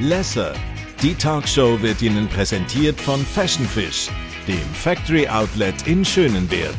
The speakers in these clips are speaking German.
Lesser. Die Talkshow wird Ihnen präsentiert von Fashion Fish, dem Factory Outlet in Schönenwert.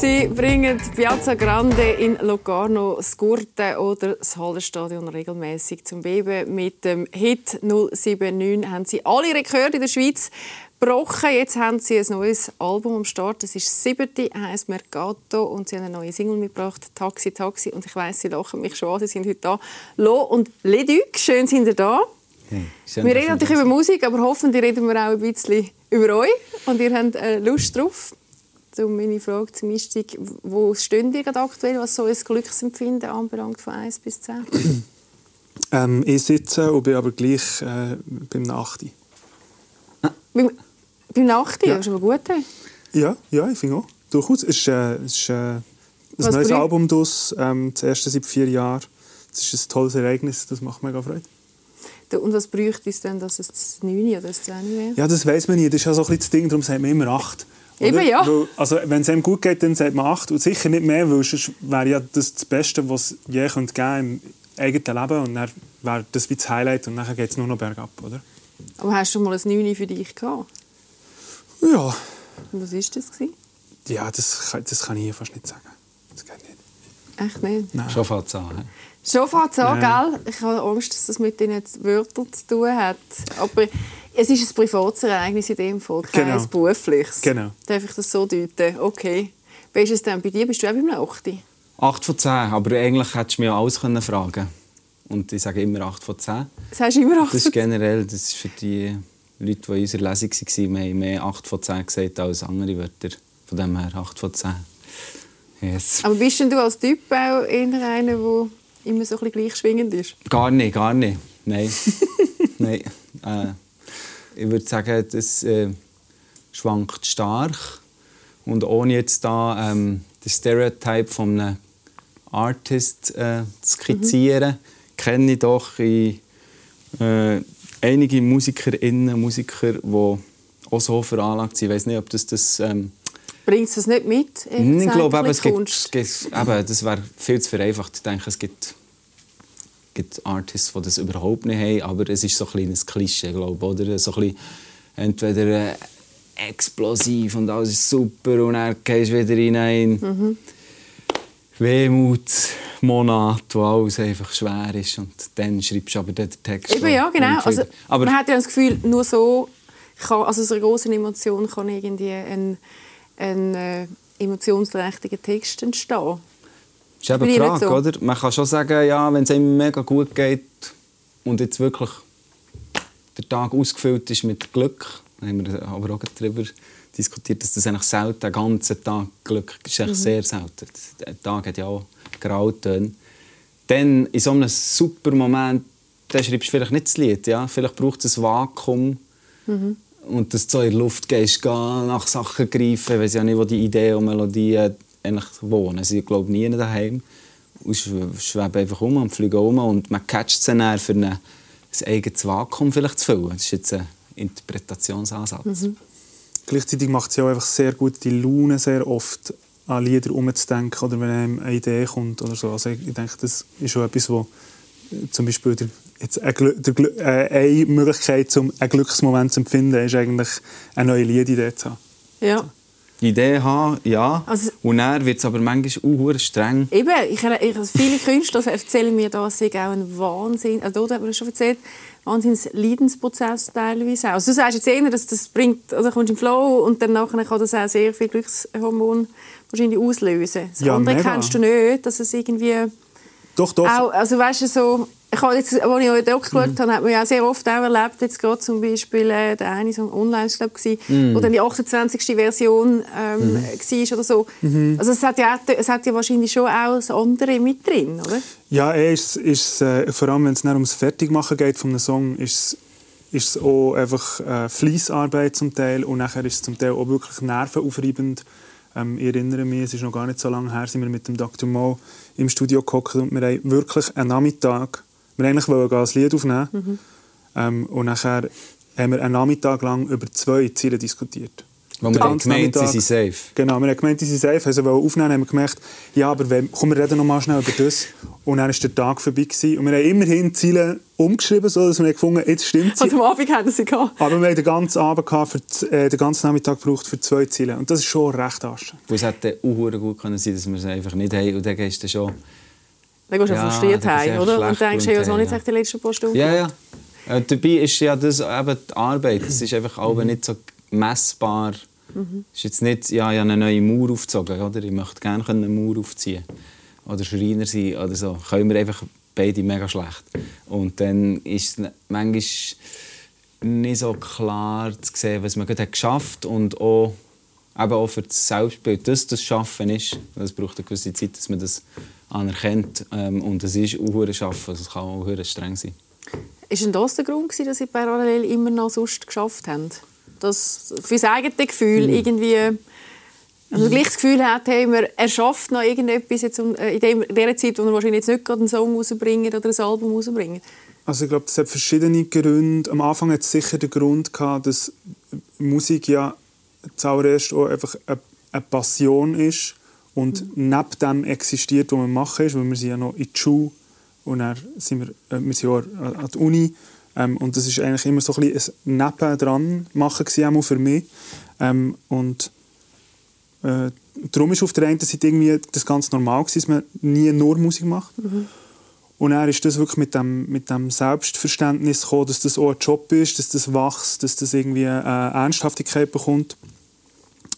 Sie bringen Piazza Grande in Locarno, das Gurte oder das Hallenstadion regelmäßig zum Beben. Mit dem Hit 079 haben sie alle Rekorde in der Schweiz gebrochen. Jetzt haben sie ein neues Album am Start. Das ist das siebte, heißt Mercato und sie haben eine neue Single mitgebracht, Taxi, Taxi. Und ich weiß, sie lachen mich schon an. Sie sind heute da. Lo und Leduc, schön sind ihr da. Hey, wir reden natürlich über Musik, aber hoffentlich reden wir auch ein bisschen über euch. Und ihr habt äh, Lust drauf. Um meine Frage zum Einstieg, wo steht ihr gerade aktuell, was so ein Glücksempfinden anbelangt, von 1 bis 10? Ähm, ich sitze und bin aber gleich äh, beim Nachti. Beim, beim Nachti? Ja. Schon mal gut. hey? Ja, ja, ich finde auch. Durchaus. Es ist, äh, es ist äh, ein Was neues bringt- Album draus, ähm, das erste seit vier Jahren. Es ist ein tolles Ereignis, das macht mega Freude. Und was bräuchte es denn, dass es das 9 oder das 10 wäre? Ja, das weiß man nie. Das ist ja so ein bisschen das Ding, darum sagt man immer acht. Eben, ja. Weil, also, wenn es einem gut geht, dann sagt man acht. Und sicher nicht mehr, weil sonst wäre ja das das Beste, was es je könnte geben im eigenen Leben. Und dann wäre das wie das Highlight und dann geht es nur noch bergab, oder? Aber hast du schon mal ein 9 für dich gehabt? Ja, Und was war das? Gewesen? ja das, kann- das kann ich hier fast nicht sagen. Das geht nicht. Echt nicht? Nein. Schon fängt es an. he? Schon fängt es an, Ja. gell? Ich habe Angst, dass das mit den Wörtern zu tun hat. Aber es ist ein privates Ereignis in dem Fall, kein Genau. berufliches. Genau. Darf ich das so deuten? Okay. Wie ist es denn bei dir? Bist du auch beim Nachti? 8 von 10, aber eigentlich hättest du mich alles können fragen Und ich sage immer 8 von 10. Das hast du immer Das ist generell das ist für die Leute, die in unserer Lesung waren, wir haben mehr 8 von 10 gesagt als andere Wörter. Von dem her 8 von 10. Yes. Aber bist denn du als Typ auch eher einer, der immer so ein bisschen gleich schwingend ist? Gar nicht, gar nicht. Nein. Nein. Äh, ich würde sagen, das äh, schwankt stark. Und ohne jetzt da ähm, das Stereotype von einem Artist äh, zu skizzieren, kenne ich doch in, äh, einige Musikerinnen und Musiker, die auch so veranlagt sind. Ich weiß nicht, ob das das... Ähm, Bringst du das nicht mit? ich glaube, eben, es gibt, es gibt, eben, das wäre viel zu vereinfacht. Ich denke, es gibt, gibt Artists, die das überhaupt nicht haben, aber es ist so ein kleines Klischee, glaube oder? So ein bisschen, entweder äh, explosiv und alles ist super und dann gehst du wieder hinein. Mhm. Wehmutsmonat, wo alles einfach schwer ist und dann schreibst du aber den Text. Eben, ja, genau. Also, aber man hat ja das Gefühl, nur so kann, also aus einer großen Emotion kann irgendwie ein, ein äh, emotionsträchtiger Text entstehen. Das ist eben die Frage, so? oder? Man kann schon sagen, ja, wenn es einem mega gut geht und jetzt wirklich der Tag ausgefüllt ist mit Glück, haben wir aber auch darüber diskutiert, dass das eigentlich selten, den ganzen Tag Glück ist Mhm. eigentlich sehr selten. Der Tag hat ja auch Grautöne. Dann, in so einem super Moment, dann schreibst du vielleicht nicht das Lied, ja? Vielleicht braucht es ein Vakuum Mhm. und dass du so in die Luft gehst, geh nach Sachen greifen, ich weiss ja nicht, wo die Ideen und Melodien eigentlich wohnen. Sie glaube nie daheim und schw- schweben einfach um und fliegen um und man catcht sie dann für eine, ein eigenes Vakuum vielleicht zu füllen. Das ist jetzt ein Interpretationsansatz. Gleichzeitig macht es ja auch einfach sehr gut die Laune, sehr oft an Lieder umzudenken oder wenn einem eine Idee kommt oder so. Also ich, denke, das ist schon etwas, wo äh, zum Beispiel der, jetzt ein Glü der Glü äh, eine Möglichkeit, um einen Glücksmoment zu empfinden, ist eigentlich eine neue Liedidee zu haben. Ja. Die Idee haben, ja. Also- und dann wird es aber manchmal auch streng. Eben, ich, ich, viele Künstler erzählen mir, das sei auch ein Wahnsinn, also dort hat man schon erzählt, wahnsinns Leidensprozess teilweise auch. Also du sagst jetzt eher, dass das bringt, also kommst im Flow und dann kann das auch sehr viel Glückshormon wahrscheinlich auslösen. Das Ja, andere mega. kennst du nicht, dass es irgendwie Doch, doch. auch, also weißt du, so, ich habe jetzt, als ich euren Doc Mhm. geschaut habe, hat man ja auch sehr oft auch erlebt, jetzt gerade zum Beispiel äh, der eine so online, ich glaube, Mhm. wo dann die 28. Version ähm, war oder so. Mhm. Also es hat, ja, es hat ja wahrscheinlich schon auch das andere mit drin, oder? Ja, eh ist, ist, äh, vor allem wenn es ums Fertigmachen geht von einem Song, ist es- ist es auch einfach äh, Fleissarbeit zum Teil und nachher ist es zum Teil auch wirklich nervenaufreibend. Ähm, ich erinnere mich, es ist noch gar nicht so lange her, sind wir mit dem Dr. Mo im Studio gehockt und wir haben wirklich einen Nachmittag, wir eigentlich wollen ein Lied aufnehmen ähm, und nachher haben wir einen Nachmittag lang über zwei Ziele diskutiert. Wo wir haben gemeint, sie sind safe. Genau, wir haben gemeint, sie sind safe. Also, weil wir aufnehmen, haben wir gemerkt, ja, aber wenn, komm, wir reden noch mal schnell über das. Und dann war der Tag vorbei. Gewesen. Und wir haben immerhin Ziele umgeschrieben, so dass wir gefunden haben, jetzt stimmt sie. Also am Abend hatten sie gehabt. Aber wir haben den ganzen Abend gehabt, für, äh, den ganzen Nachmittag gebraucht für zwei Ziele. Und das ist schon recht anstrengend. Es hätte auch gut können sein dass wir es einfach nicht haben. Und dann gehst du schon... Dann gehst du Ja, frustriert heim, oder? Und denkst, ja, was habe ich und, jetzt die letzten paar Stunden Ja, ja. Äh, dabei ist ja das eben die Arbeit. Es ist einfach auch nicht so messbar. Es ist jetzt nicht, ja, ich habe eine neue Mauer aufgezogen, oder? Ich möchte gerne eine Mauer aufziehen. Oder Schreiner sein oder so. Können wir einfach beide mega schlecht. Und dann ist es manchmal nicht so klar zu sehen, was man gerade hat geschafft und auch, eben auch für das Selbstbild, dass das Schaffen ist. Das braucht eine gewisse Zeit, dass man das anerkennt. Ähm, und es ist auch Schaffen, es kann auch streng sein. Ist denn das der Grund, gewesen, dass Sie parallel immer noch sonst geschafft haben? Dass für das eigene Gefühl irgendwie... Also gleich das Gefühl hat, hey, man erschafft noch irgendetwas jetzt äh, in dieser Zeit, wo man wahrscheinlich jetzt nicht gerade einen Song rausbringen oder ein Album rausbringen. Also ich glaube, es hat verschiedene Gründe. Am Anfang hat es sicher den Grund gehabt, dass Musik ja zuallererst auch einfach eine, eine Passion ist und neben dem existiert, was wir machen, ist, weil wir sind ja noch in der Schule und dann sind wir, äh, wir sind auch an der Uni ähm, und das ist eigentlich immer so ein, bisschen ein Nebendran machen gewesen, auch für mich. Ähm, und äh, darum ist auf der einen Seite irgendwie das ganz normal gewesen, dass man nie nur Musik macht. Und er ist das wirklich mit dem, mit dem Selbstverständnis gekommen, dass das auch ein Job ist, dass das wächst, dass das irgendwie äh, Ernsthaftigkeit bekommt.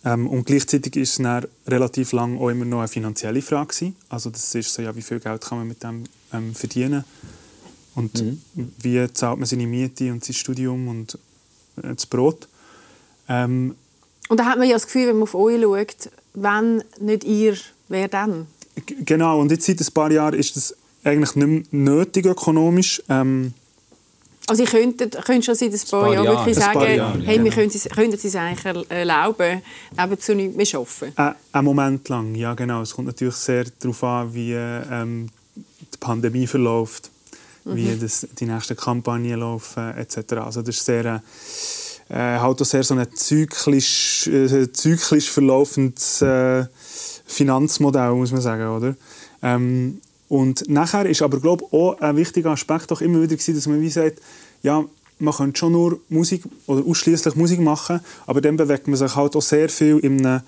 Ähm, und gleichzeitig ist es dann relativ lang auch immer noch eine finanzielle Frage gewesen. Also das ist so, ja, wie viel Geld kann man mit dem ähm, verdienen und wie zahlt man seine Miete und sein Studium und äh, das Brot. Ähm, Und da hat man ja das Gefühl, wenn man auf euch schaut, wenn nicht ihr, wer dann? Genau, und jetzt seit ein paar Jahren ist das eigentlich nicht mehr nötig ökonomisch. Ähm, Also ich könnte, könnte schon seit ein paar, paar Jahren Jahre, wirklich sagen, paar Jahre, hey, ja. wir können es, könnten es uns eigentlich erlauben, nebenzu nichts mehr arbeiten. Äh, einen Moment lang, ja genau. Es kommt natürlich sehr darauf an, wie ähm, die Pandemie verläuft, wie das, die nächsten Kampagnen laufen etc. Also das ist sehr, äh, halt auch sehr so ein zyklisch, äh, zyklisch verlaufendes äh, Finanzmodell, muss man sagen, oder? Ähm, und nachher ist aber glaube ich, auch ein wichtiger Aspekt auch immer wieder gewesen, dass man wie sagt, ja, man könnte schon nur Musik oder ausschließlich Musik machen, aber dann bewegt man sich halt auch sehr viel in einem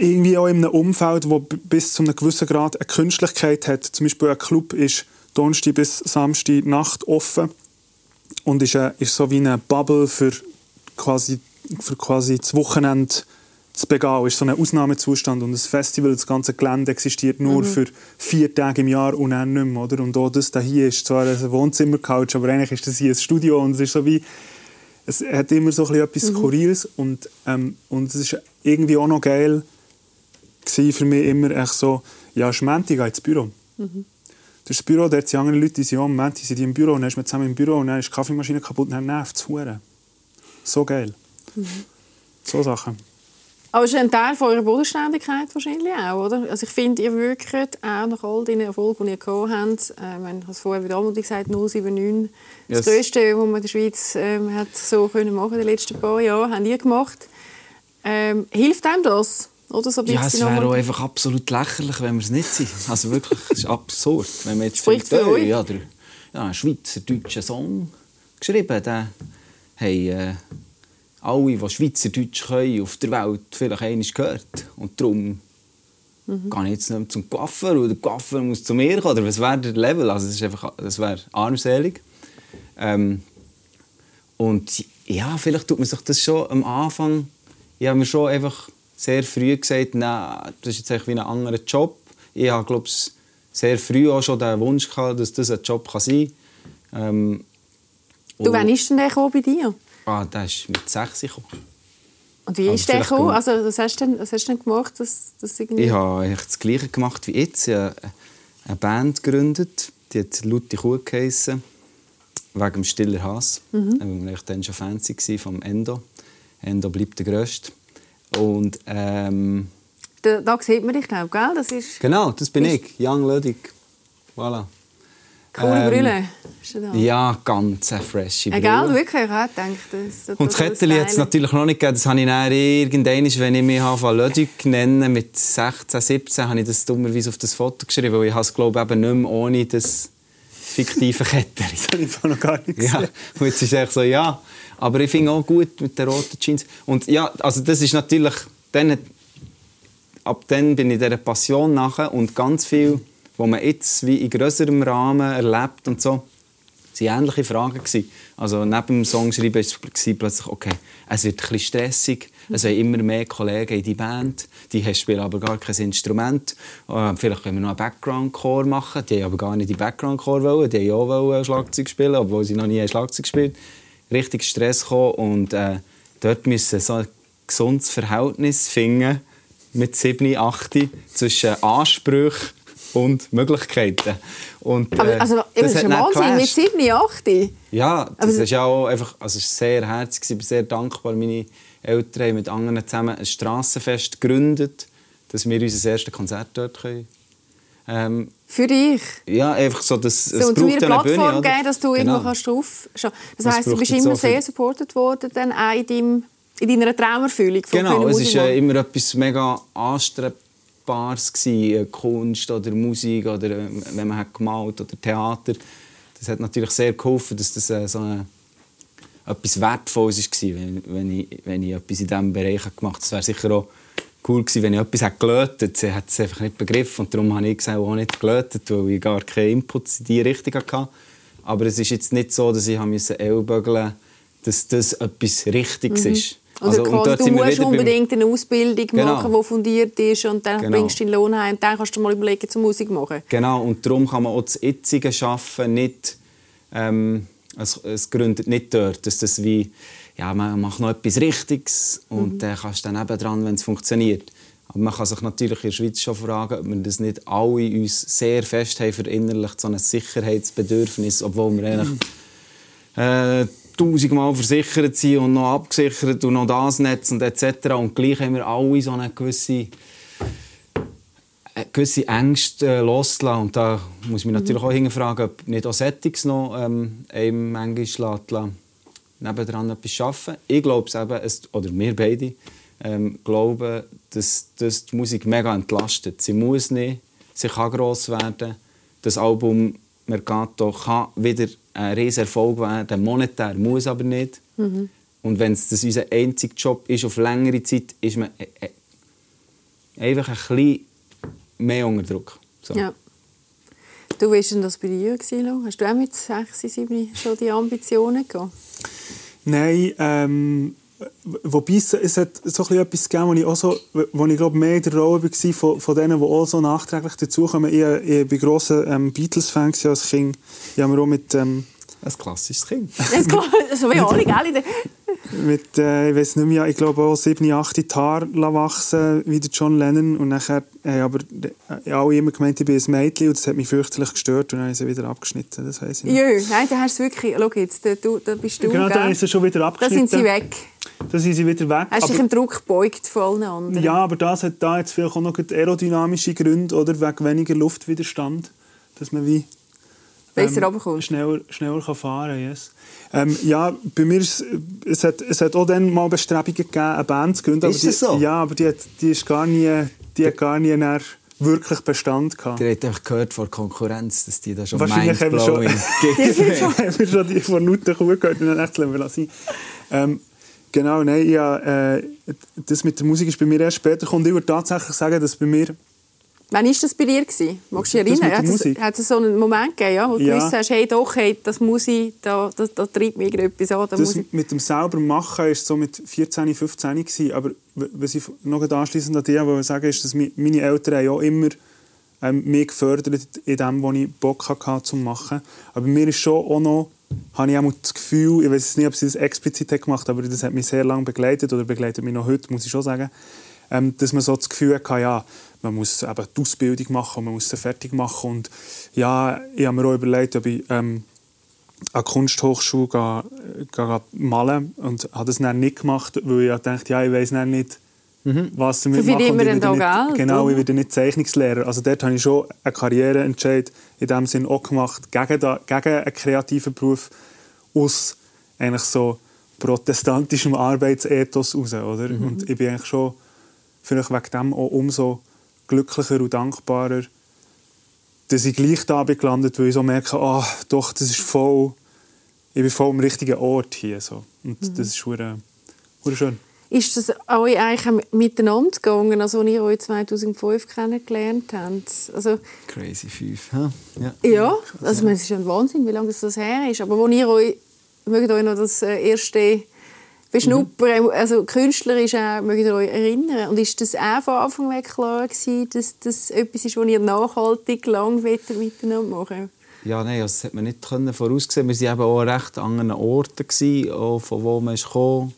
irgendwie auch in einem Umfeld, wo bis zu einem gewissen Grad eine Künstlichkeit hat. Zum Beispiel ein Club ist Donnerstag bis Samstag Nacht offen und ist, eine, ist so wie eine Bubble für quasi, für quasi das Wochenende zu begehen. Ist so ein Ausnahmezustand und das Festival, das ganze Gelände existiert nur für vier Tage im Jahr und dann nicht mehr. Oder? Und auch das da hier ist zwar ein Wohnzimmercouch, aber eigentlich ist das hier ein Studio und es ist so wie es hat immer so ein bisschen etwas Skurriles und, ähm, und es ist irgendwie auch noch geil für mich immer echt so, ja, Schmenti geht ins Büro. Das ist das Büro, dort sind andere Leute, die sind am Moment, die sind im Büro und dann ist man zusammen im Büro und dann ist die Kaffeemaschine kaputt und dann nervt es. So geil. So Sachen. Aber es ist ein Teil von eurer Bodenständigkeit wahrscheinlich auch, oder? Also ich finde, ihr wirkt auch nach all den Erfolgen, die ihr gehabt habt, äh, ich habe es vorher wieder einmal gesagt, 079, das Yes. Größte, was man in der Schweiz ähm, hat so können machen in den letzten paar Jahren, habt ihr gemacht. Ähm, hilft einem das? Oder so ein Ja, es wäre auch einfach absolut lächerlich, wenn wir es nicht sind. Also wirklich, es ist absurd. Wenn man jetzt Spricht findet, für «Hey, euch. ja, der, ja, einen schweizerdeutschen Song geschrieben, den haben äh, alle, die Schweizerdeutsch können, auf der Welt vielleicht einmal gehört. Und darum Mhm. gehe ich jetzt nicht zum Coiffeur oder der Coiffeur muss zu mir kommen. Oder was wäre der Level? Also, das, ist einfach, das wäre armselig. Ähm, und ja, vielleicht tut man sich das schon am Anfang. Ich habe mir schon einfach sehr früh gesagt, nein, das ist jetzt eigentlich wie ein anderer Job. Ich habe, glaube ich, sehr früh auch schon den Wunsch gehabt, dass das ein Job kann sein kann. Ähm, Du, wann ist denn der bei dir? Ah, der ist mit 6 gekommen. Und wie ist der gekommen? Also, was hast du denn, was hast du denn gemacht, dass, dass irgendwie... Ich habe eigentlich das Gleiche gemacht wie jetzt. Ich habe eine Band gegründet, die hat Lutti Kuh geheissen, wegen dem Stiller Hass. Mhm. Weil wir dann schon Fans waren vom Endo. Endo bleibt der Grösste. Und ähm, Da, da sieht man dich, glaube ich, gell? Das ist... genau, das bin ich, Young Ludwig. Voilà. Coole Ähm, Brille. Ja, ganz eine frische Brille. Egal, wirklich, ich habe gedacht, das, Und das Kettchen hat es natürlich noch nicht gegeben. Das habe ich dann irgendwann, wenn ich mich anfange, Lödig nennen mit 16, 17, habe ich das dummerweise auf das Foto geschrieben, weil ich habe es, glaube ich, eben nicht mehr ohne das fiktive Kettchen. Das habe ich noch gar nicht gesehen. Ja, und jetzt ist es so, ja. Aber ich finde auch gut mit den roten Jeans. Und ja, also das ist natürlich, dann, ab dann bin ich dieser Passion nachher und ganz viel, was man jetzt wie in grösserem Rahmen erlebt und so, waren ähnliche Fragen. Gewesen. Also neben dem Songschreiben war plötzlich, okay, es wird ein stressig, es sind immer mehr Kollegen in die Band, die haben- spielen aber gar kein Instrument. Äh, vielleicht können wir noch einen Background-Chor machen, die haben aber gar nicht die Background-Chor wollen, die haben auch wollen Schlagzeug spielen, obwohl sie noch nie Schlagzeug gespielt Richtig Stress gekommen und äh, dort müssen so ein gesundes Verhältnis finden mit 7, 8 zwischen Ansprüchen und Möglichkeiten. Und, Aber, äh, also, das ist ein Wahnsinn, mit geclasht. 7, 8. Ja, das Aber- ist ja auch einfach, also war sehr herzig, ich bin sehr dankbar. Meine Eltern haben mit anderen zusammen ein Strassenfest gegründet, dass wir unser erstes Konzert dort können. Ähm, Für dich. ja, einfach so, dass, So, es und braucht eine Bühne, Plattform oder? geben, dass du Genau. irgendwo kannst drauf. Das Es heisst, du bist immer so sehr supported worden, dann auch in, deinem, in deiner Traumerfüllung von Genau, es machen. äh, immer etwas mega Anstrebbares, gewesen, äh, Kunst oder Musik oder äh, wenn man hat gemalt oder Theater. Das hat natürlich sehr geholfen, dass das äh, so eine, etwas Wertvolles war, wenn, wenn, ich, wenn ich etwas in diesem Bereich gemacht habe. Es wäre sicher auch cool gewesen, wenn ich etwas hätte gelötet hätte. Sie hat es einfach nicht begriffen und darum habe ich gesagt, auch nicht gelötet, weil ich gar keinen Input in diese Richtung hatte. Aber es ist jetzt nicht so, dass ich ellbögeln dass das etwas Richtiges ist. Also, und quasi, du musst unbedingt eine Ausbildung Genau. machen, die fundiert ist und dann Genau. bringst du deinen Lohn heim und dann kannst du mal überlegen, zur Musik machen. Genau, und darum kann man auch das jetzige Schaffen nicht, ähm, es, es gründet nicht dort, dass das wie, ja, man macht noch etwas Richtiges und Mhm. dann kannst du dann eben dran, wenn es funktioniert. Aber man kann sich natürlich in der Schweiz schon fragen, ob wir das nicht alle uns sehr fest haben verinnerlicht, so ein Sicherheitsbedürfnis, obwohl wir eigentlich äh, tausendmal versichert sind und noch abgesichert und noch das Netz und etc. Und gleich haben wir alle so eine gewisse äh, gewisse Ängste äh, loslassen. Und da muss ich mich natürlich auch hinterfragen, ob nicht auch Settings noch ähm, einem manchmal lässt, nebendran etwas arbeiten. Ich glaube es eben, oder wir beide ähm, glauben, dass das die Musik mega entlastet. Sie muss nicht, sie kann gross werden. Das Album Mercato kann wieder ein riesen Erfolg werden, monetär muss aber nicht. Und wenn es unser einziger Job ist, auf längere Zeit, ist man äh, äh, einfach ein bisschen mehr unter Druck. So. Ja. Du, wie war denn das bei dir? gewesen? Hast du auch mit 6, 7 schon die Ambitionen gehabt? Nein, ähm, wobei es, es hat so etwas gegeben, wo ich, auch so, wo ich glaube, mehr in der Rolle war von, von denen, die auch so nachträglich dazukommen. Ich, ich war grosser ähm, Beatles-Fan als Kind. Ich habe mir auch mit, ähm, Ein klassisches Kind. Das ist so wie alle, gell? mit äh, ich weiß nicht mehr, ich glaube auch 7, 8 Haare wachsen wie der John Lennon. Und nachher haben aber äh, alle immer gemeint, ich bin ein Mädchen und das hat mich fürchterlich gestört und dann habe ich sie wieder abgeschnitten. Das weiss ich noch. Jö, nein, da hast du wirklich... Schau jetzt, da, du, da bist du, Genau, dann haben sie schon wieder Da abgeschnitten. sind sie weg. Da sind sie wieder weg. Hast Aber- dich im Druck gebeugt von allen anderen. Ja, aber das hat da jetzt vielleicht auch noch aerodynamische Gründe oder wegen weniger Luftwiderstand, dass man wie Besser runterkommst. schneller, schneller kann fahren kann. Yes. Ähm, ja, bei mir ist, es, hat, es hat auch dann mal Bestrebungen gegeben, eine Band zu gründen. Ist aber das die, so? Ja, aber die, hat, die, ist gar nie, die hat gar nie nachher wirklich Bestand gehabt. Ihr habt einfach gehört von der Konkurrenz, dass die da schon Wahrscheinlich haben wir schon, haben wir schon die von Nutten gehört und dann echt lassen. Ähm, genau, nein, ja, äh, das mit der Musik ist bei mir erst später gekommen. Ich würde tatsächlich sagen, dass bei mir Wann war das bei dir? Gewesen? Magst du dich Das erinnern? der Hat es, so einen Moment gegeben, ja, wo du Ja. gewusst hast, hey, doch, hey, das muss ich, da, da, da treibt mich irgendetwas an. Da Das muss ich. mit dem selber machen war so mit 14, 15 gewesen. Aber was ich noch anschließend an dich wollte sagen, ist, dass meine Eltern haben auch immer ähm, mich gefördert in dem, was ich Bock hatte zu machen. Aber mir ist schon auch noch, habe ich auch das Gefühl, ich weiß nicht, ob sie das explizit hat gemacht aber das hat mich sehr lange begleitet oder begleitet mich noch heute, muss ich schon sagen, ähm, dass man so das Gefühl hatte, ja, man muss eben die Ausbildung machen und man muss sie fertig machen. Und ja, ich habe mir auch überlegt, ob ich ähm, an die Kunsthochschule gehe, gehe malen und habe das dann nicht gemacht, weil ich dachte, ja, ich weiß nicht, mhm. was damit viele machen. immer dann nicht, Genau, oder? ich werde nicht Zeichnungslehrer. Also dort habe ich schon einen Karriereentscheid in dem Sinn auch gemacht, gegen, da, gegen einen kreativen Beruf aus eigentlich so protestantischem Arbeitsethos raus. Oder? Mhm. Und ich bin eigentlich schon vielleicht wegen dem auch umso glücklicher und dankbarer, dass ich gleich da bin gelandet, weil ich so merke, ah, doch, das ist voll, ich bin voll am richtigen Ort hier. So. Und Mhm. das ist hure, hure schön. Ist das euch eigentlich miteinander gegangen, also als ihr euch 2005 kennengelernt habt? Also, Crazy 5. Ja. ja. ja, also, ich meine, es ist ja ein Wahnsinn, wie lange das, her ist. Aber wo ihr euch, mögt ihr euch noch das äh, erste Beschnuppern, also künstlerisch auch, mögt ihr euch erinnern? Und ist das auch von Anfang an klar gewesen, dass das etwas ist, was ihr nachhaltig lang miteinander machen Ja, nein, das hat man nicht können voraussehen. Wir waren eben auch an recht anderen Orten, gewesen, auch von wo man gekommen.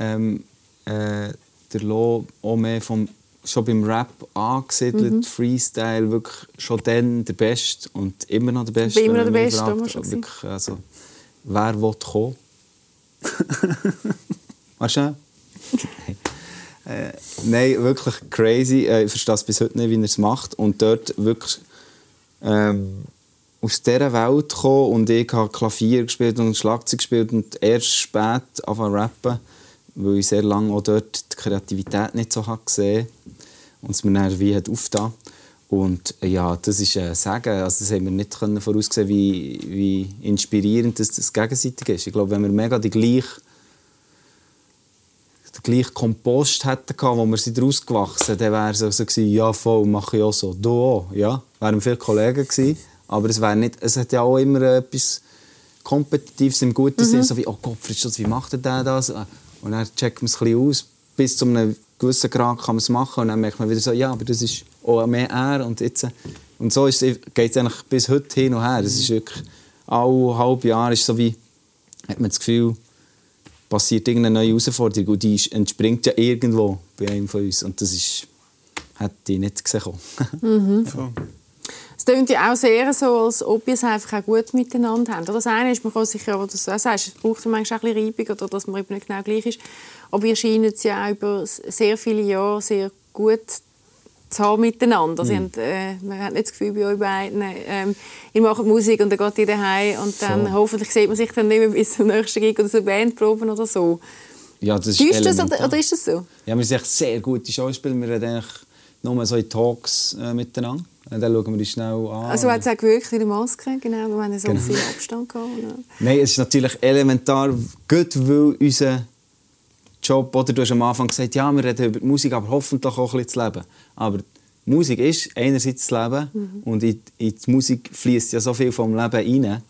Ähm, äh, der Lo auch mehr vom, schon beim Rap angesiedelt, Freestyle, wirklich schon dann der Beste und immer noch der Beste. Immer noch der Beste, fragt. wirklich, also, Wer will kommen? Nein. Äh, nein, wirklich crazy. Äh, Ich verstehe es bis heute nicht, wie er es macht. Und dort wirklich ähm, aus dieser Welt kommen und ich habe Klavier gespielt und Schlagzeug gespielt und erst spät anfangen zu rappen, weil ich sehr lange auch dort die Kreativität nicht so habe gesehen und es mir dann wie hat aufgetan. Und äh, ja, das ist ein Sagen. Also das haben wir nicht können voraussehen, wie, wie inspirierend das, das gegenseitig ist. Ich glaube, wenn wir mega die gleiche den gleichen Kompost hätten wo wir sind daraus gewachsen, dann wäre es so, so gewesen, ja voll, mache ich auch so. Du auch, ja. Wären viele Kollegen gewesen, aber es wäre nicht, es hat ja auch immer etwas Kompetitives im guten Sinn, so wie, oh Gott, Fritz, wie macht der das? Und dann checkt man es ein bisschen aus, bis zu einem gewissen Grad kann man es machen und dann merkt man wieder so, ja, aber das ist auch mehr er und jetzt, und so ist es- geht es eigentlich bis heute hin und her. Es ist wirklich, alle halbe Jahr ist so wie, hat man das Gefühl, passiert irgendeine neue Herausforderung und die entspringt ja irgendwo bei einem von uns und das ist, hätte ich nicht gesehen. kommen. So. Es klingt ja auch sehr so, als ob ihr es einfach auch gut miteinander habt. Oder Das eine ist, man kann sicher, aber das auch sagst, es braucht manchmal auch ein bisschen Reibung oder dass man eben nicht genau gleich ist. Aber ihr scheint es ja auch über sehr viele Jahre sehr gut zu haben miteinander. Also, ihr habt, äh, man hat nicht das Gefühl bei euch beiden, ähm, ihr macht Musik und dann geht ihr daheim und dann Voll. hoffentlich sieht man sich dann nicht mehr bis zum nächsten Gig oder so Bandproben oder so. Ja, das ist Ist das oder, oder ist das so? Ja, wir sind echt sehr gute Schauspieler. Wir reden eigentlich nur so in Talks äh, miteinander. Und dann schauen wir uns schnell an. Also hat es auch gewirkt in der Maske, genau, wir haben so Genau. viel Abstand gehabt. Nein, es ist natürlich elementar, gut weil unser Job, oder du hast am Anfang gesagt, ja, wir reden über die Musik, aber hoffentlich auch ein bisschen das Leben. Aber Musik ist einerseits das Leben und in, in die Musik fließt ja so viel vom Leben rein,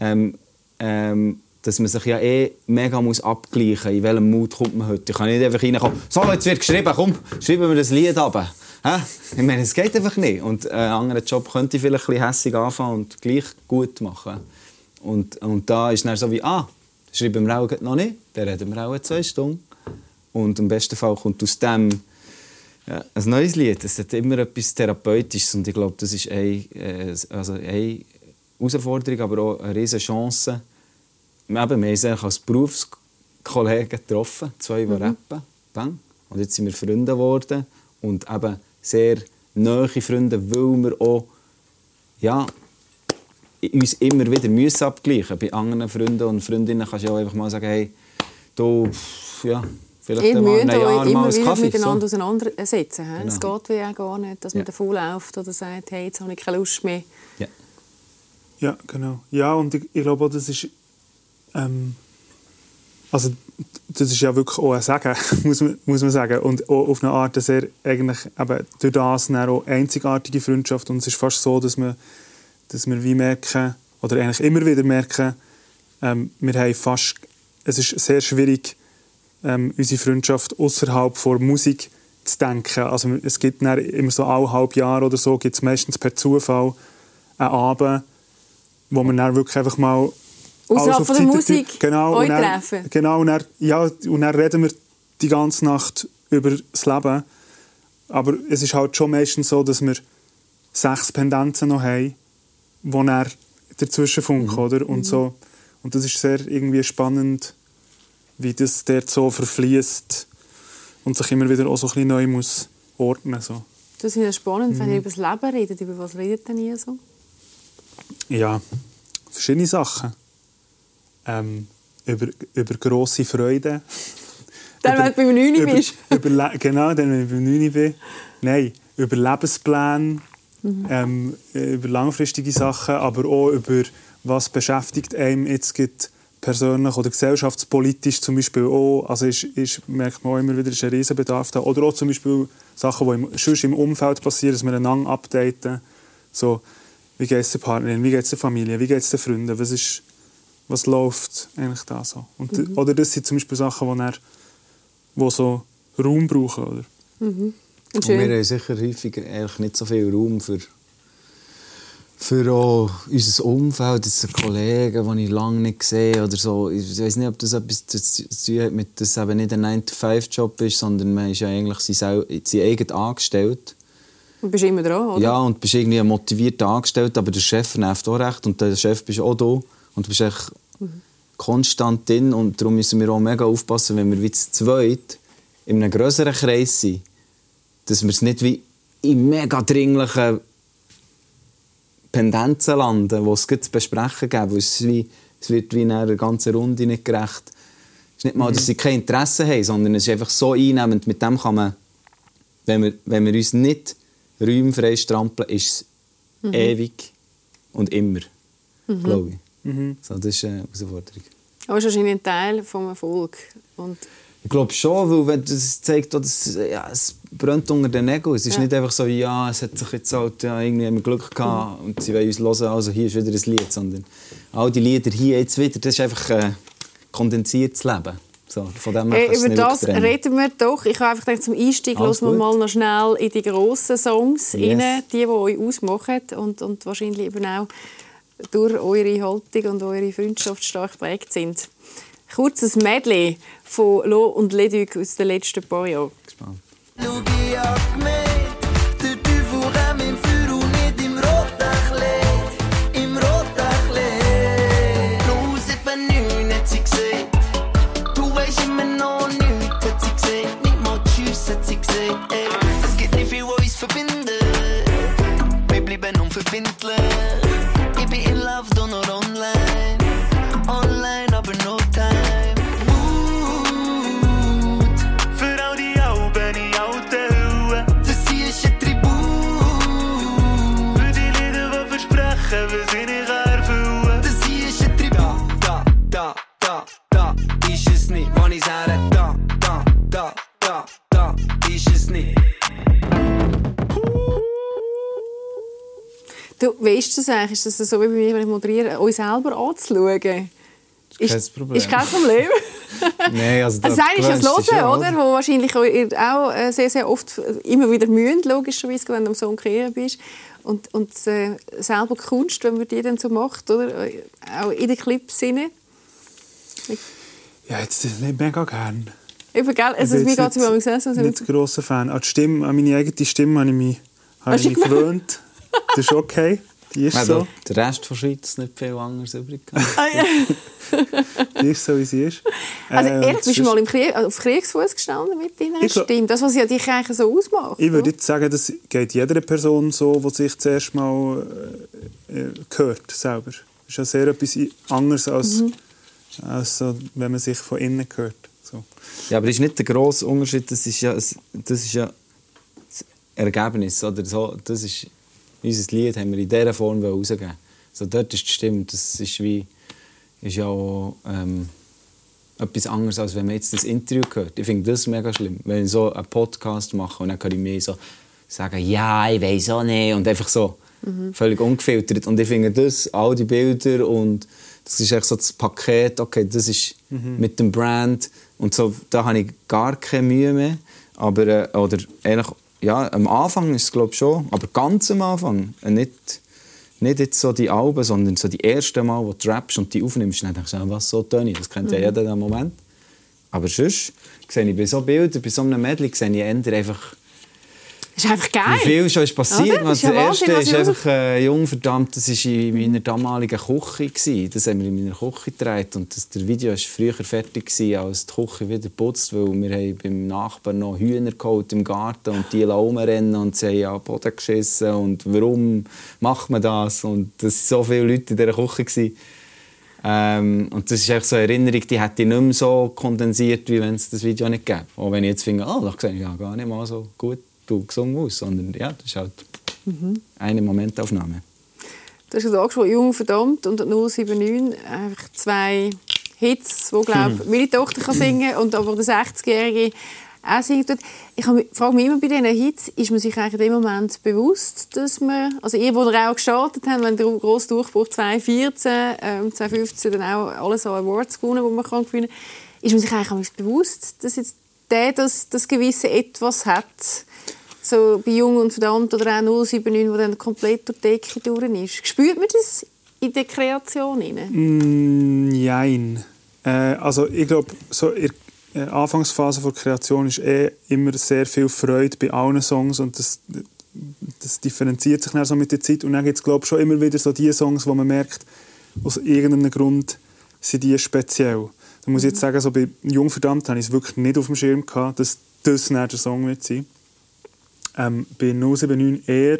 ähm, ähm, dass man sich ja eh mega muss abgleichen muss, in welchem Mut kommt man heute. Ich kann nicht einfach reinkommen, so, jetzt wird geschrieben, komm, schreiben wir das Lied ab. Hä? Ich meine, es geht einfach nicht. Und einen anderen Job könnte ich vielleicht ein bisschen hässig anfangen und gleich gut machen. Und, und da ist dann so wie, ah, schreiben wir auch noch nicht, dann reden wir auch zwei Stunden. Und im besten Fall kommt aus dem ja, ein neues Lied. Es hat immer etwas Therapeutisches und ich glaube, das ist eine, äh, also eine Herausforderung, aber auch eine riesige Chance. Wir haben uns als Berufskollegen getroffen, zwei, die rappen. Bang. Und jetzt sind wir Freunde geworden und eben sehr nahe Freunde, weil wir auch ja, uns immer wieder müssen abgleichen Bei anderen Freunden und Freundinnen kannst du auch einfach mal sagen, hey, du, ja, vielleicht Ihr mal müsst in einem Jahr euch mal immer einen wieder Kaffee. miteinander So. auseinandersetzen. hä? Es Genau. geht wie auch gar nicht, dass man Ja. davon läuft oder sagt, hey, jetzt habe ich keine Lust mehr. Ja. Ja, genau. Ja, und ich, ich glaube auch, das ist. Ähm, also, das ist ja wirklich auch ein Sagen, muss man, muss man sagen. Und auch auf eine Art eine sehr, eigentlich eben durch das auch einzigartige Freundschaft. Und es ist fast so, dass wir, dass wir wie merken, oder eigentlich immer wieder merken, ähm, wir haben fast. Es ist sehr schwierig, ähm, unsere Freundschaft außerhalb von Musik zu denken. Also, es gibt dann immer so alle halb Jahr oder so, gibt es meistens per Zufall einen Abend, wo man dann wirklich einfach mal Außerhalb von der Musik genau, euch und dann, treffen. Genau, und dann, ja, und dann reden wir die ganze Nacht über das Leben. Aber es ist halt schon meistens so, dass wir sechs Pendenzen noch haben, die dann dazwischen funken, oder? Und, so, und das ist sehr irgendwie spannend, wie das dort so verfließt und sich immer wieder auch so ein bisschen neu muss ordnen so. Das ist ja spannend, wenn ihr über das Leben redet. Über was redet denn ihr so? Ja, verschiedene Sachen. Ähm, über, über grosse Freude. Dann, wenn du beim 9 über, bist. über, genau, dann, wenn ich beim 9 bin. Nein, über Lebenspläne, ähm, über langfristige Sachen, aber auch über was beschäftigt einem jetzt gerade persönlich oder gesellschaftspolitisch zum Beispiel auch. Also ist, ist, merkt man auch immer wieder, ist ein Riesenbedarf da. Oder auch zum Beispiel Sachen, die im, sonst im Umfeld passieren, dass wir einander updaten. So, wie geht es der Partnerin, wie geht es der Familie, wie geht es den Freunden, was, ist, was läuft eigentlich da so. Und, Oder das sind zum Beispiel Sachen, die, dann, die so Raum brauchen. Oder? Und Und wir haben sicher häufig eigentlich nicht so viel Raum für, für auch unser Umfeld, sind Kollegen, die ich lange nicht gesehen oder so. Ich weiß nicht, ob das etwas zu tun hat mit, dass es eben nicht ein 9-to-5-Job ist, sondern man ist ja eigentlich sein, sein eigen angestellt. Du bist immer dran, oder? Ja, und bist irgendwie ein motivierter Angestellter, aber der Chef nervt auch recht und der Chef bist auch da und du bist echt konstant drin und darum müssen wir auch mega aufpassen, wenn wir wie zu zweit in einem größeren Kreis sind, dass wir es nicht wie in mega dringlichen Pendenzen landen, die es zu besprechen gibt, weil es, wie, es wird wie in einer ganzen Runde nicht gerecht. Es ist nicht mal, dass sie kein Interesse haben, sondern es ist einfach so einnehmend, mit dem kann man, wenn wir, wenn wir uns nicht räumfrei strampeln, ist es ewig und immer, glaube ich. So, das ist eine Herausforderung. Aber es ist wahrscheinlich ein Teil vom Erfolg. Und Ich glaube schon, weil wenn das zeigt, dass, ja, es brennt unter den Nägeln. Es ist Ja. nicht einfach so, ja, es hat sich jetzt halt, ja, irgendwie haben wir Glück gehabt und sie wollen uns hören, also hier ist wieder ein Lied. Sondern all die Lieder hier jetzt wieder, das ist einfach ein kondensiertes Leben. So, von dem her Hey, über das reden wir doch. Ich habe einfach gedacht, zum Einstieg Alles hören wir mal noch schnell in die grossen Songs Yes. rein, die, die euch ausmachen und, und wahrscheinlich eben auch durch eure Haltung und eure Freundschaft stark geprägt sind. Kurzes Medley von Lo und Leduc aus den letzten paar Jahren. Gespannt. Schau, ich hab gemerkt, der Teufel rennt im Feuer und nicht im roten Kleid. Im roten Kleid. 079 hat sie gesagt. Du weisst immer noch nichts, hat sie gesagt. Nicht mal Tschüss, hat sie gesagt. Ey, es gibt nicht viel, was uns verbindet. Wir bleiben unverbindlich. Ich bin in love, doch nur online. Online, aber no time. Für all die Alben in alten Hüllen. Das hier ist ein Tribut. Für die Lieder, die versprechen, was sie nicht erfüllen. Das hier ist ein Tribut. Da, da, da, da, ist es nicht. Wann ich sage, da, da, da, da, da, ist es nicht. Du, wie ist das eigentlich? Ist das so wie bei mir, wenn ich moderiere, euch selber anzuschauen? Kein Problem. Ist kein Problem. Nein, also Also da das eine ist das Hören, ja, oder? Wo wahrscheinlich auch, äh, sehr, sehr oft immer wieder mühen, logischerweise, wenn du am Song kreieren bist. Und, und äh, selber Kunst, wenn man die dann so macht, oder? Äh, Auch in den Clips sinne. Ja, jetzt nicht mega gern. Eben, gell? Also, Ich bin mir geht es immer nicht, also, nicht ein grosser Fan. An, die Stimme, an meine eigene Stimme habe ich mich, habe ich mich gewöhnt. Das ist okay. Die ist, Also, so, der Rest der Schweiz nicht viel anderes übrig. ah, ja. die ist so, wie sie ist. Also Äh, ehrlich, bist du mal im Krieg, auf Kriegsfuß gestanden mit deiner Ich Stimme? Das, was ja dich eigentlich so ausmacht. Ich würde jetzt sagen, das geht jeder Person so, die sich zuerst mal äh, äh, hört selber. Das ist ja sehr etwas anderes, als, Mhm. als so, wenn man sich von innen hört. So. Ja, aber das ist nicht der grosse Unterschied. Das ist ja, das ist ja das Ergebnis. Oder so, das ist, unser Lied haben wir in dieser Form rausgegeben. So, dort ist die Stimme. Das ist, wie, ist ja auch, ähm, etwas anderes, als wenn man jetzt das Interview hört. Ich finde das mega schlimm. Wenn ich so einen Podcast mache und dann kann ich mir so sagen, ja, ich weiß auch nicht. Und einfach so völlig ungefiltert. Und ich finde das, all die Bilder und das ist echt so das Paket, okay, das ist mit dem Brand und so, da habe ich gar keine Mühe mehr. Aber, äh, oder eigentlich, ja, am Anfang ist es glaube ich schon, aber ganz am Anfang, äh, nicht, nicht jetzt so die Alben, sondern so die ersten Mal, wo du rappst und die aufnimmst, dann denkst du, ah, was so Töne, das kennt ja jeder den Moment. Aber sonst sehe ich bei so Bildern, bei so einem Medley, sehe ich eher einfach Das ist einfach geil. Wie viel schon ist passiert. Oder? Das Das, ist ja Wahnsinn, erste was ist einfach äh, jung verdammt. Das war in meiner damaligen Küche. Gewesen. Das haben wir in meiner Küche gedreht. Und das, der Video war früher fertig, gewesen, als die Küche wieder putzt. Weil wir haben beim Nachbarn noch Hühner geholt im Garten und die rumrennen und sie haben an den Boden geschissen. Und warum macht man das? Und es waren so viele Leute in dieser Küche. Gewesen. Ähm, und das ist echt so eine Erinnerung, die hätte ich nicht mehr so kondensiert, wie wenn es das Video nicht gäbe. Auch wenn ich jetzt finde, oh, da sehe ich ja gar nicht mal so gut du gesungen aus, sondern ja, das ist halt eine Momentaufnahme. Du hast gesagt, schon jung verdammt und 079, einfach zwei Hits, wo glaube meine Tochter kann singen und aber der 60-Jährige auch singen tut. Ich frage mich immer bei diesen Hits, ist man sich eigentlich in dem Moment bewusst, dass man, also ihr, wo ihr auch gestartet habt, wenn der grosse Durchbruch 2014, ähm, 2015 dann auch alle so Awards gewonnen, die man kann gewinnen kann, ist man sich eigentlich bewusst, dass jetzt der das, das gewisse Etwas hat, so bei Jung und Verdammt oder auch 079, wo dann komplett durch die Decke durch ist. Spürt man das in der Kreation? Mm, Jein. Äh, also ich glaube, so in der äh, Anfangsphase der Kreation ist eh immer sehr viel Freude bei allen Songs und das, das differenziert sich dann so mit der Zeit und dann gibt es glaube schon immer wieder so die Songs, wo man merkt, aus irgendeinem Grund sind die speziell. Da muss ich jetzt sagen, so bei Jung verdammt habe ich es wirklich nicht auf dem Schirm gehabt, dass das dann der Song wird sein. Ähm, bei 079 eher,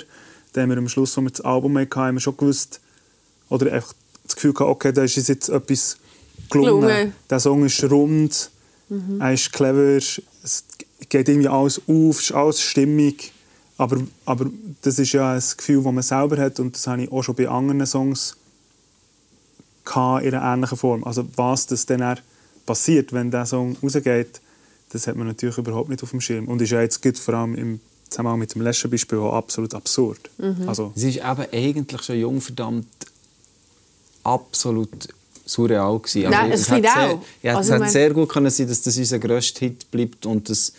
da haben wir am Schluss, als wir das Album hatten, haben wir schon gewusst, oder einfach das Gefühl gehabt, okay, da ist jetzt etwas gelungen. Gelungen. Der Song ist rund, er ist clever, es geht irgendwie alles auf, es ist alles stimmig. Aber, aber das ist ja ein Gefühl, das man selber hat und das habe ich auch schon bei anderen Songs gehabt, in einer ähnlichen Form. Also was das dann passiert, wenn der Song rausgeht, das hat man natürlich überhaupt nicht auf dem Schirm. Und ist ja jetzt gut, vor allem im Zusammenhang mit dem letzten Beispiel auch absolut absurd. Also, Es ist eben eigentlich schon jung verdammt absolut surreal gewesen. Nein, das es hätte ich sehr. Ja, Also, es meine- sehr gut können sein, dass das unser grösster Hit bleibt und dass,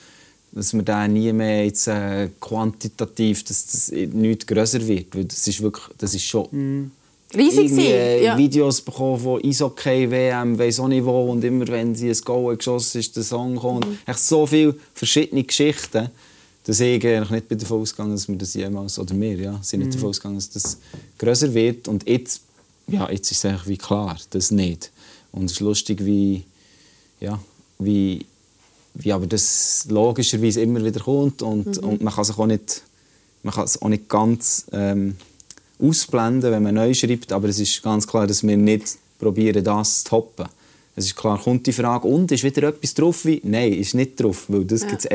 dass wir da nie mehr jetzt, äh, quantitativ, dass das nicht grösser wird, weil das ist wirklich, das ist schon Riesig irgendwie, sein. Ja. Videos bekommen von Eishockey, WM, weiss auch nicht wo und immer wenn sie ein Goal geschossen ist, der Song kommt. Mhm. Echt so viele verschiedene Geschichten, dass ich eigentlich nicht bei davon ausgegangen dass wir das jemals, oder wir, ja, sind Mhm. nicht davon ausgegangen, dass das grösser wird und jetzt, ja, jetzt ist es eigentlich wie klar, das nicht. Und es ist lustig, wie, ja, wie, wie aber das logischerweise immer wieder kommt und, Mhm. und man kann sich auch nicht, man kann es auch nicht ganz ähm, ausblenden, wenn man neu schreibt, aber es ist ganz klar, dass wir nicht probieren, das zu toppen. Es ist klar, kommt die Frage, und ist wieder etwas drauf? Wie? Nein, ist nicht drauf, weil das gibt es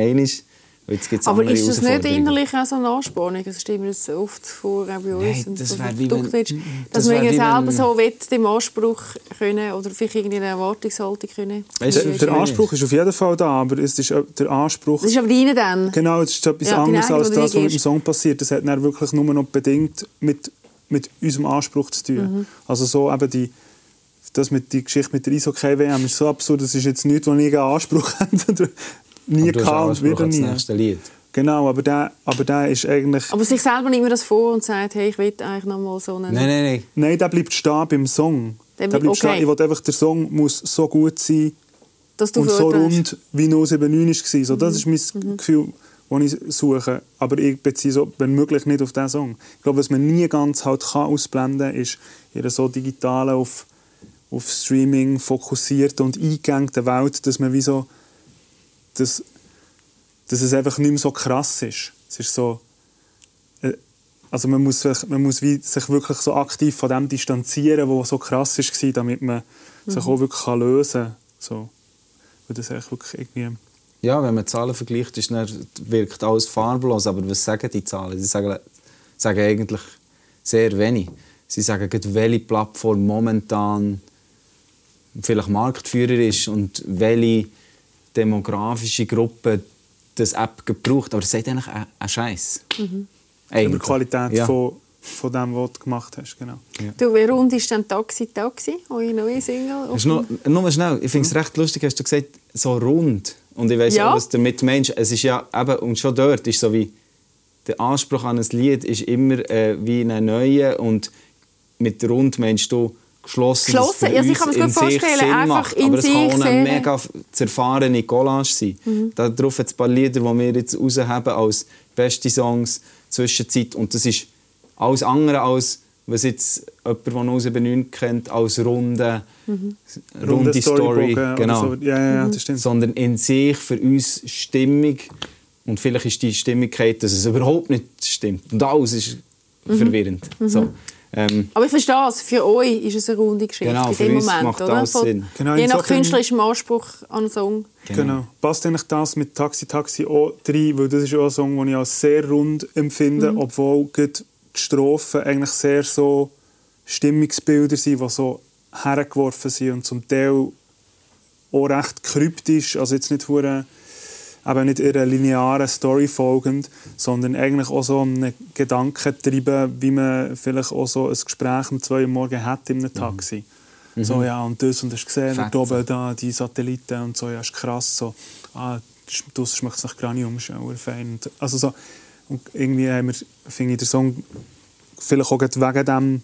Aber ist das nicht innerlich auch so eine Anspornung? Das stellen wir das oft vor, auch bei uns. Nein, und das so wär wie wenn- ist, Mm, Dass das man selber so will, dem Anspruch können oder vielleicht irgendwie eine Erwartungshaltung können. Weißt der, der Anspruch ist auf jeden Fall da, aber es ist äh, der Anspruch... Das ist aber deine dann. Genau, es ist etwas Ja, anderes Neigung, als das, was mit dem. Song passiert. Das hat dann wirklich nur noch bedingt mit, mit unserem Anspruch zu tun. Mhm. Also so eben die, das mit die Geschichte mit der Eishockey-WM ist so absurd, das ist jetzt nichts, wo ich einen Anspruch hätte. Nie hast gehabt und wieder an das nie. nächste Lied. Genau, aber der, aber der ist eigentlich... Aber sich selber nimmt man das vor und sagt, hey, ich will eigentlich noch mal so einen... Nein, nein, nein. Nein, der bleibt stehen beim Song. Der Der bleibt- bleibt stehen. okay. Ich will einfach, der Song muss so gut sein dass du und so rund wie 079 war. So, Mhm. das ist mein Gefühl, das ich suche. Aber ich beziehe so, wenn möglich, nicht auf diesen Song. Ich glaube, was man nie ganz halt kann ausblenden kann, ist in einer so digitalen, auf, auf Streaming fokussierten und eingängten Welt, dass man wie so... Dass, dass es einfach nicht mehr so krass ist. Es ist so... äh, Also man muss, sich, man muss sich wirklich so aktiv von dem distanzieren, was so krass war, damit man sich auch wirklich lösen kann. So. Weil das eigentlich wirklich irgendwie... Ja, wenn man Zahlen vergleicht, ist dann, wirkt alles farblos. Aber was sagen die Zahlen? Sie sagen, sagen eigentlich sehr wenig. Sie sagen, welche Plattform momentan vielleicht Marktführer ist und welche demografische Gruppe das App gebraucht. Aber es sagt eigentlich einen, Scheiß. Über die Qualität ja. von, von dem, was du gemacht hast. Genau. Du, wie rund ist denn Taxi Taxi, eure neue Single? Noch, nur mal schnell, ich finde es recht lustig, hast du gesagt, so rund. Und ich weiß Ja. auch, was du damit meinst. Es ist ja eben, und schon dort ist so wie, der Anspruch an ein Lied ist immer äh, wie eine neue und mit rund meinst du geschlossen, Geschlossen, ja, für ich kann uns mir's gut in sich vorstellen, Sinn einfach macht. in Aber es sich kann auch eine mega zerfahrene Collage sein. Mhm. Darauf hat es ein paar Lieder, die wir jetzt raushaben als beste Songs, Zwischenzeit. Und das ist alles andere als was jetzt jemand, der 079 kennt, als runde, runde Story. Storybogen oder Genau. So. Ja, ja, ja, das stimmt. Sondern in sich für uns stimmig. Und vielleicht ist die Stimmigkeit, dass es überhaupt nicht stimmt. Und alles ist verwirrend. So. Ähm, Aber ich verstehe es, für euch ist es eine runde Geschichte Genau, in für dem uns Moment. macht oder? Von- Sinn. Genau, Je nach künstlerischem Anspruch an einen Song. Genau. Passt eigentlich das mit Taxi Taxi auch rein, weil das ist auch ein Song, den ich als sehr rund empfinde, obwohl gerade die Strophen eigentlich sehr so Stimmungsbilder sind, die so hergeworfen sind und zum Teil auch recht kryptisch, also jetzt nicht hure eben nicht ihrer linearen Story folgend, sondern eigentlich auch so einen Gedanken treiben, wie man vielleicht auch so ein Gespräch um zwei Uhr morgens hat in einem Taxi. So, ja, und das und das gesehen, Fetzen. oben da, die Satelliten und so, ja, ist krass. So, ah, das schmeckt es nach Granium, ist auch fein. Und, also so, und irgendwie haben wir, finde ich, der Song vielleicht auch wegen dem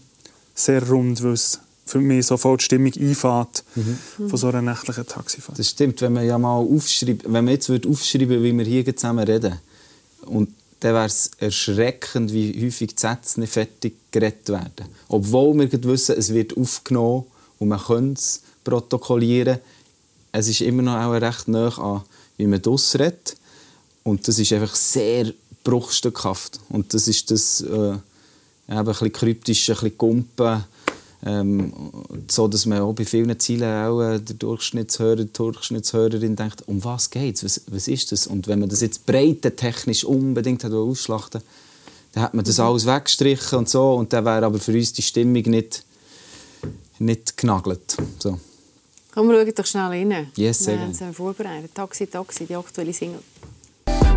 sehr rund, weil es für mich sofort die Stimmung einfährt von so einer nächtlichen Taxifahrt. Das stimmt, wenn man ja mal aufschreibt, wenn man jetzt würde aufschreiben, wie wir hier zusammen reden, und dann wäre es erschreckend, wie häufig die Sätze nicht fertig geredet werden. Obwohl wir wissen, es wird aufgenommen und man könnte es protokollieren. Es ist immer noch auch recht nah an, wie man das redet. Und das ist einfach sehr bruchstückhaft. Und das ist das äh, eben ein bisschen kryptische, ein bisschen Gumpen. Ähm, so dass man auch bei vielen Zielen auch äh, der Durchschnittshörer, die Durchschnittshörerin denkt, um was geht es, was, was ist das? Und wenn man das jetzt breitentechnisch unbedingt hat ausschlachten dann hat man das alles weggestrichen und so und dann wäre aber für uns die Stimmung nicht, nicht genagelt. So. Komm, wir schauen doch schnell rein. Yes, sehr Wir haben es vorbereitet. Taxi, Taxi, die aktuelle Single.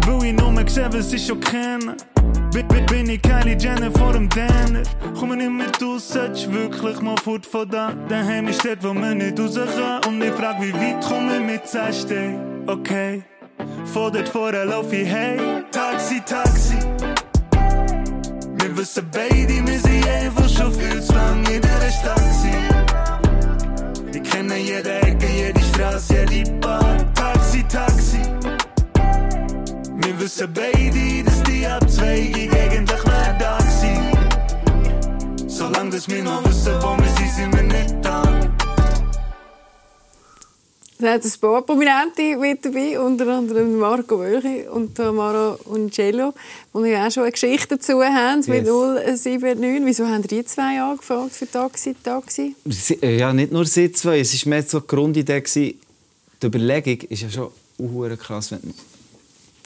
Wil je nog zeggen, was ich schon kennen? Bin, ich Kylie Jenner vor dem Denner? Komm nicht mehr raus, solltest wirklich mal fort von da. Daheim ist dort, wo man nicht raus kann. Und ich frag, wie weit komme ich mit Zeste? Okay. Vor dort vorher lauf ich hey. Taxi, Taxi. Wir wissen beide, wir sind einfach schon viel zu lang in dieser Taxi. Ich kenne jede Ecke, jede Straße, jede Bar. Taxi, Taxi. Wir wissen beide, dass die Abzweigung eigentlich wär da gewesen. Solange dass wir noch wissen, wo wir sind, sind wir nicht da. Es hat ein paar Prominente mit dabei, unter anderem Marco Wölchi und Tamara Uncello, die ja auch schon eine Geschichte dazu haben mit Yes. 079. Wieso haben die zwei angefragt für Taxi, Taxi? Sie- äh, Ja, nicht nur sie zwei, es war mehr so die Grundidee. Die Überlegung ist ja schon krass, wenn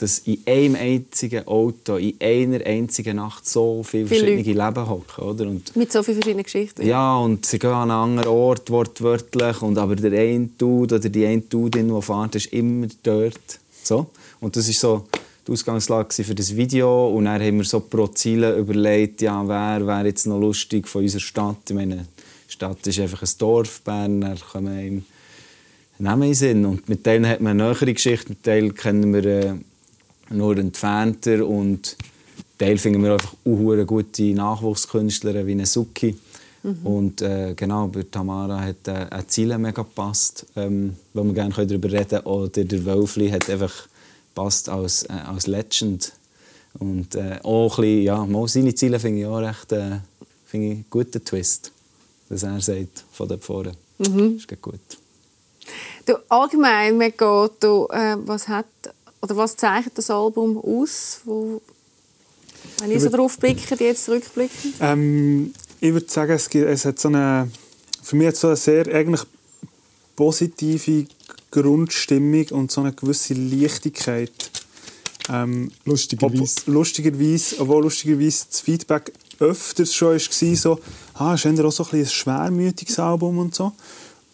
dass in einem einzigen Auto, in einer einzigen Nacht so viele Viele verschiedene Leben hocken. Oder? Und Mit so vielen verschiedenen Geschichten. Ja, und sie gehen an einen anderen Ort, wortwörtlich. Und aber der eine Dude oder die eine Dudin, die fährt, ist immer dort. So. Und das war so die Ausgangslage für das Video. Und dann haben wir so pro Ziele überlegt, ja, wer wäre jetzt noch lustig von unserer Stadt. Ich meine, die Stadt ist einfach ein Dorf, Bern, da kommen einem Namen in Sinn. Und mit denen hat man eine nähere Geschichte, mit denen kennen wir äh, nur entfernter. Und Teil finden wir einfach eine gute Nachwuchskünstler wie eine Suki. Und äh, genau, bei Tamara hat äh, ein Ziel mega gepasst, ähm, wo wir gerne darüber reden können. Oder der Wölfli hat einfach passt als, äh, als Legend. Und äh, auch ein bisschen, ja, mal seine Ziele finde ich auch recht äh, finde ich einen guten Twist, dass er sagt, von dort vorne. Ist geht gut. Du, allgemein, Megato, äh, was hat oder was zeichnet das Album aus? Wo, wenn ihr so drauf blickt, jetzt zurückblickend? Ähm, ich würde sagen, es, gibt, es hat so eine, für mich hat es so eine sehr eigentlich positive Grundstimmung und so eine gewisse Leichtigkeit. Ähm, Lustigerweise. Ob, lustigerweise, obwohl lustigerweise das Feedback öfters schon war, so, ah, ist auch so ein, bisschen ein schwermütiges Album und so.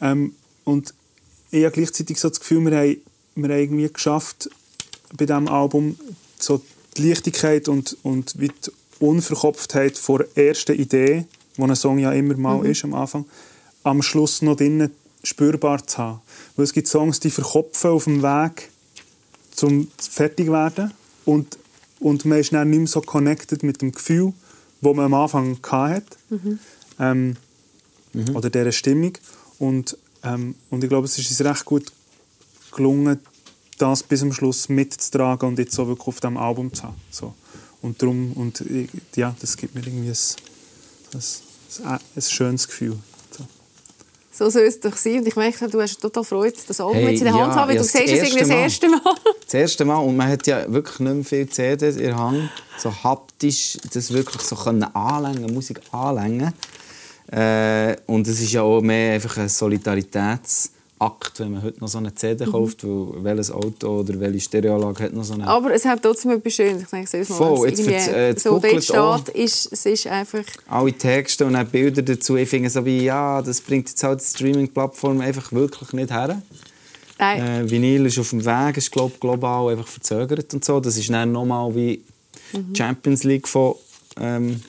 Ähm, und ich habe gleichzeitig so das Gefühl, wir haben, wir haben irgendwie geschafft, bei diesem Album so die Leichtigkeit und, und wie die Unverkopftheit vor der ersten Idee, die ein Song ja immer mal ist am Anfang, am Schluss noch drinnen spürbar zu haben. Weil es gibt Songs, die verkopfen auf dem Weg zum fertig werden und, und man ist dann nicht mehr so connected mit dem Gefühl, das man am Anfang hatte. Ähm, Oder dieser Stimmung. Und, ähm, und ich glaube, es ist uns recht gut gelungen, das bis zum Schluss mitzutragen und jetzt so wirklich auf diesem Album zu haben. So. Und darum, und ja, das gibt mir irgendwie ein, ein, ein, schönes Gefühl. So. So soll es doch sein. Und ich merke, du hast total Freude, das Album Hey, jetzt in der Hand ja, zu haben. weil ja, Du siehst es irgendwie das erste Mal. Das erste Mal, und man hat ja wirklich nicht mehr viel CDs in der Hand, so haptisch das wirklich so können anlängen, Musik anlängen. Äh, und es ist ja auch mehr einfach ein Solidaritätsakt, wenn man heute noch so eine CD Mhm. kauft, weil welches Auto oder welche Stereoanlage hat noch so eine... Aber es hat trotzdem etwas Schönes. Ich denke, Mal, Voll, jetzt es irgendwie äh, das so dort steht, ist, es ist einfach... alle Texte und auch Bilder dazu. Ich finde so wie, ja, das bringt jetzt halt die Streaming-Plattform einfach wirklich nicht her. Nein, Äh, Vinyl ist auf dem Weg, ist glaub, global einfach verzögert und so. Das ist dann nochmal wie Mhm. Champions League von ähm,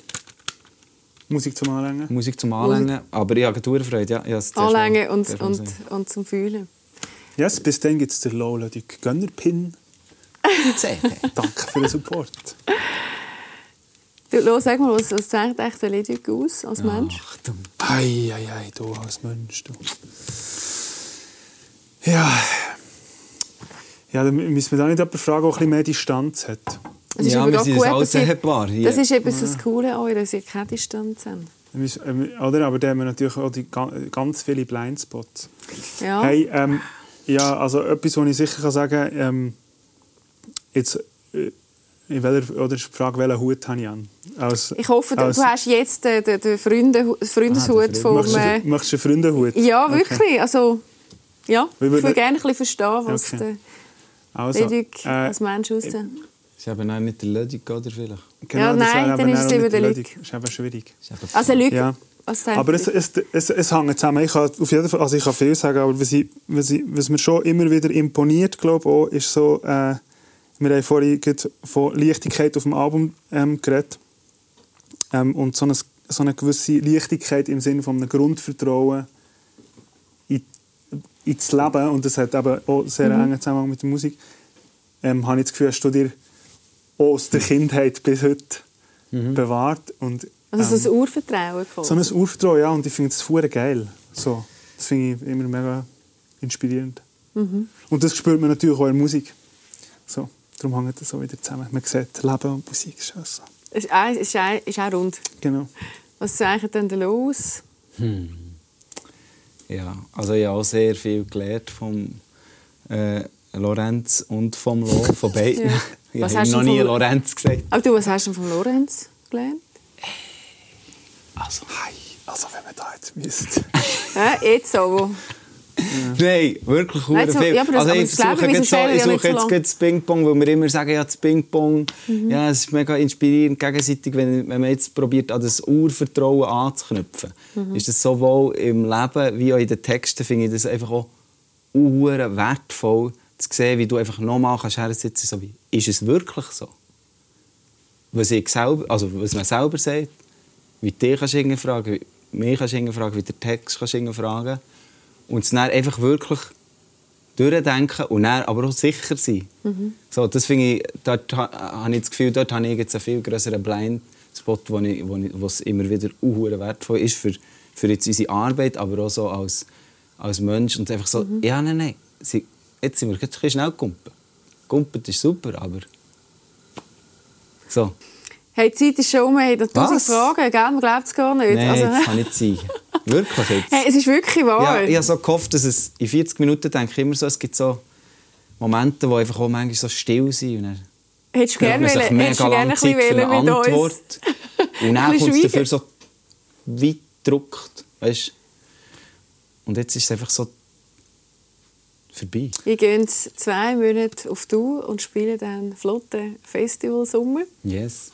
Musik zum Anlängen. Musik zum Anlängen. Aber ich habe eine Freude, ja. Ich habe es zuerst Anlängen und, und, und zum Fühlen. Yes, bis dann gibt es den Lola die Gönnerpin. Danke für den Support. Du, los, sag mal, was, was zeichnet echt der Ledig aus als Mensch? Achtung. Ei, ei, ei, du als Mensch, du. Ja. Ja, dann müssen wir da nicht jemanden fragen, der ein bisschen mehr Distanz hat. Es ist Ja, aber sind gut, ihr- hier. Das ist eben so das Coole an euch, dass ihr keine Distanz habt. Oder? Aber da haben wir natürlich auch die, ga- ganz viele Blindspots. Ja. Hey, ähm, ja, also etwas, was ich sicher kann sagen kann, ähm, jetzt, äh, in welcher, oder ist die Frage, welchen Hut habe ich an? Als, Ich hoffe, du, als- du hast jetzt den, den, den Freunde, Freundeshut Ah, vom... Möchtest du, Äh, möchtest du einen Freundenhut? ja, wirklich. Also, ja, ich würde gerne ein bisschen verstehen, was Okay. der Also, Ledig äh, als Mensch aussieht. Ist eben auch nicht der Logic, oder vielleicht? genau, Ja, das nein, dann eben ist es eben der. Das ist eben schwierig. Ist eben Also, Leute, Ja. Aber es, es, es, es hängt zusammen. Ich kann auf jeden Fall, also ich kann viel sagen, aber was, ich, was, ich, was mir schon immer wieder imponiert, glaube auch, ist so, äh, wir haben vorhin gerade von Leichtigkeit auf dem Album ähm, geredet. Ähm, und so eine, so eine gewisse Leichtigkeit im Sinne von einem Grundvertrauen in, ins Leben. Und das hat eben auch sehr Mhm. engen Zusammenhang mit der Musik. Ähm, habe ich das Gefühl, hast du dir aus der Kindheit bis heute bewahrt. Und, Also ähm, so ein Urvertrauen quasi. so ein Urvertrauen, ja, und ich finde das hure geil. So, das finde ich immer mega inspirierend. Mhm. Und das spürt man natürlich auch in der Musik. So, darum hängt das so wieder zusammen. Man sieht, Leben und Musik ist auch so. Ist, auch- ist, auch- ist auch rund. Genau. Was zeichnet denn da los? Ja, also ich habe auch sehr viel gelernt vom äh, Lorenz und vom Lo, von beiden. Ja. Ich Was habe hast noch nie Lorenz gesagt. Aber du, was hast du von Lorenz gelernt? Also, Hey, also wenn man da jetzt müsste. Ja, jetzt so. Nein, wirklich Nein, so- viel. ja, aber das- also aber ich das Leben, suche wieso jetzt, so, ich ja suche so jetzt gerade das Ping-Pong, weil wir immer sagen, ja, das Ping-Pong, Mhm. ja, es ist mega inspirierend gegenseitig, wenn, wenn man jetzt probiert, an das Urvertrauen anzuknüpfen. Mhm. Ist das sowohl im Leben wie auch in den Texten, finde ich das einfach auch wertvoll, zu sehen, wie du einfach nochmal kannst hersitzen so wie, ist es wirklich so? Was, ich selber, also was man selber sagt, wie du dich kannst fragen, wie mich kannst fragen, wie der Text kannst fragen und es dann einfach wirklich durchdenken und dann aber auch sicher sein. So, das finde ich, dort ha- habe ich das Gefühl, dort habe ich jetzt einen viel größeren Blindspot, wo, ich, wo, ich, wo es immer wieder unhuere wertvoll ist für, für jetzt unsere Arbeit, aber auch so als, als Mensch und einfach so, ja, nein, nein, sie, jetzt sind wir jetzt ein schnell gumpen. Gumpen ist super, aber so. Hey, die Zeit ist schon um, wir haben tausend? Fragen, gell? man glaubt es gar nicht. Nein, also, das kann nicht sein. Wirklich jetzt. hey, es ist wirklich Ja, wahr. ich habe so gehofft, dass es in 40 Minuten denke ich immer so, es gibt so Momente, wo einfach auch manchmal so still sind. Und dann Hättest du gerne wollen- hättest du gerne ein bisschen mit uns? Antwort. Und dann kommt es dafür so weit gedruckt. Weißt? Und jetzt ist es einfach so vorbei. Wir gehen zwei Monate auf Tour und spielen dann flotte Festivalsommer. Yes.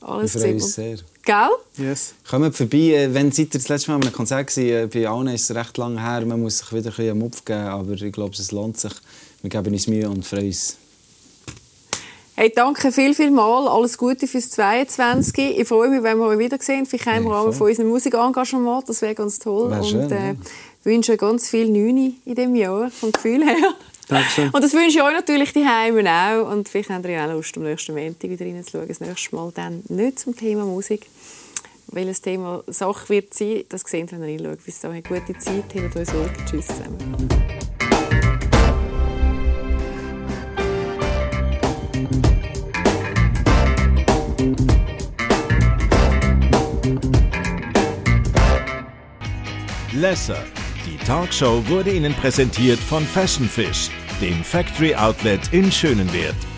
Wir Alles freuen uns sehr. Gell? Yes. Kommt vorbei, äh, wenn seid ihr das letzte Mal an einem Konzert gewesen, bei allen ist es recht lange her, man muss sich wieder ein bisschen einen Mupf geben, aber ich glaube, es lohnt sich. Wir geben uns Mühe und freuen uns. Hey, danke viel, viel mal. Alles Gute fürs 22. Ich freue mich, wenn wir euch wiedersehen. Vielleicht haben wir Ja, auch von unserem Musikengagement. Das wäre ganz toll. Wäre und schön, äh, ja wünsche euch ganz viel Neune in diesem Jahr, vom Gefühl her. Dankeschön. Und das wünsche ich euch natürlich die Heimen auch. Und vielleicht habt ihr ja auch Lust, am nächsten Montag wieder reinzuschauen. Das nächste Mal dann nicht zum Thema Musik. Weil Welches Thema Sache wird sein, das sehen wir, wenn ihr reinschaut. Bis dahin, gute Zeit, habt euch Sorge. Tschüss zusammen. Lesser Talkshow wurde Ihnen präsentiert von Fashion Fish, dem Factory Outlet in Schönenwert.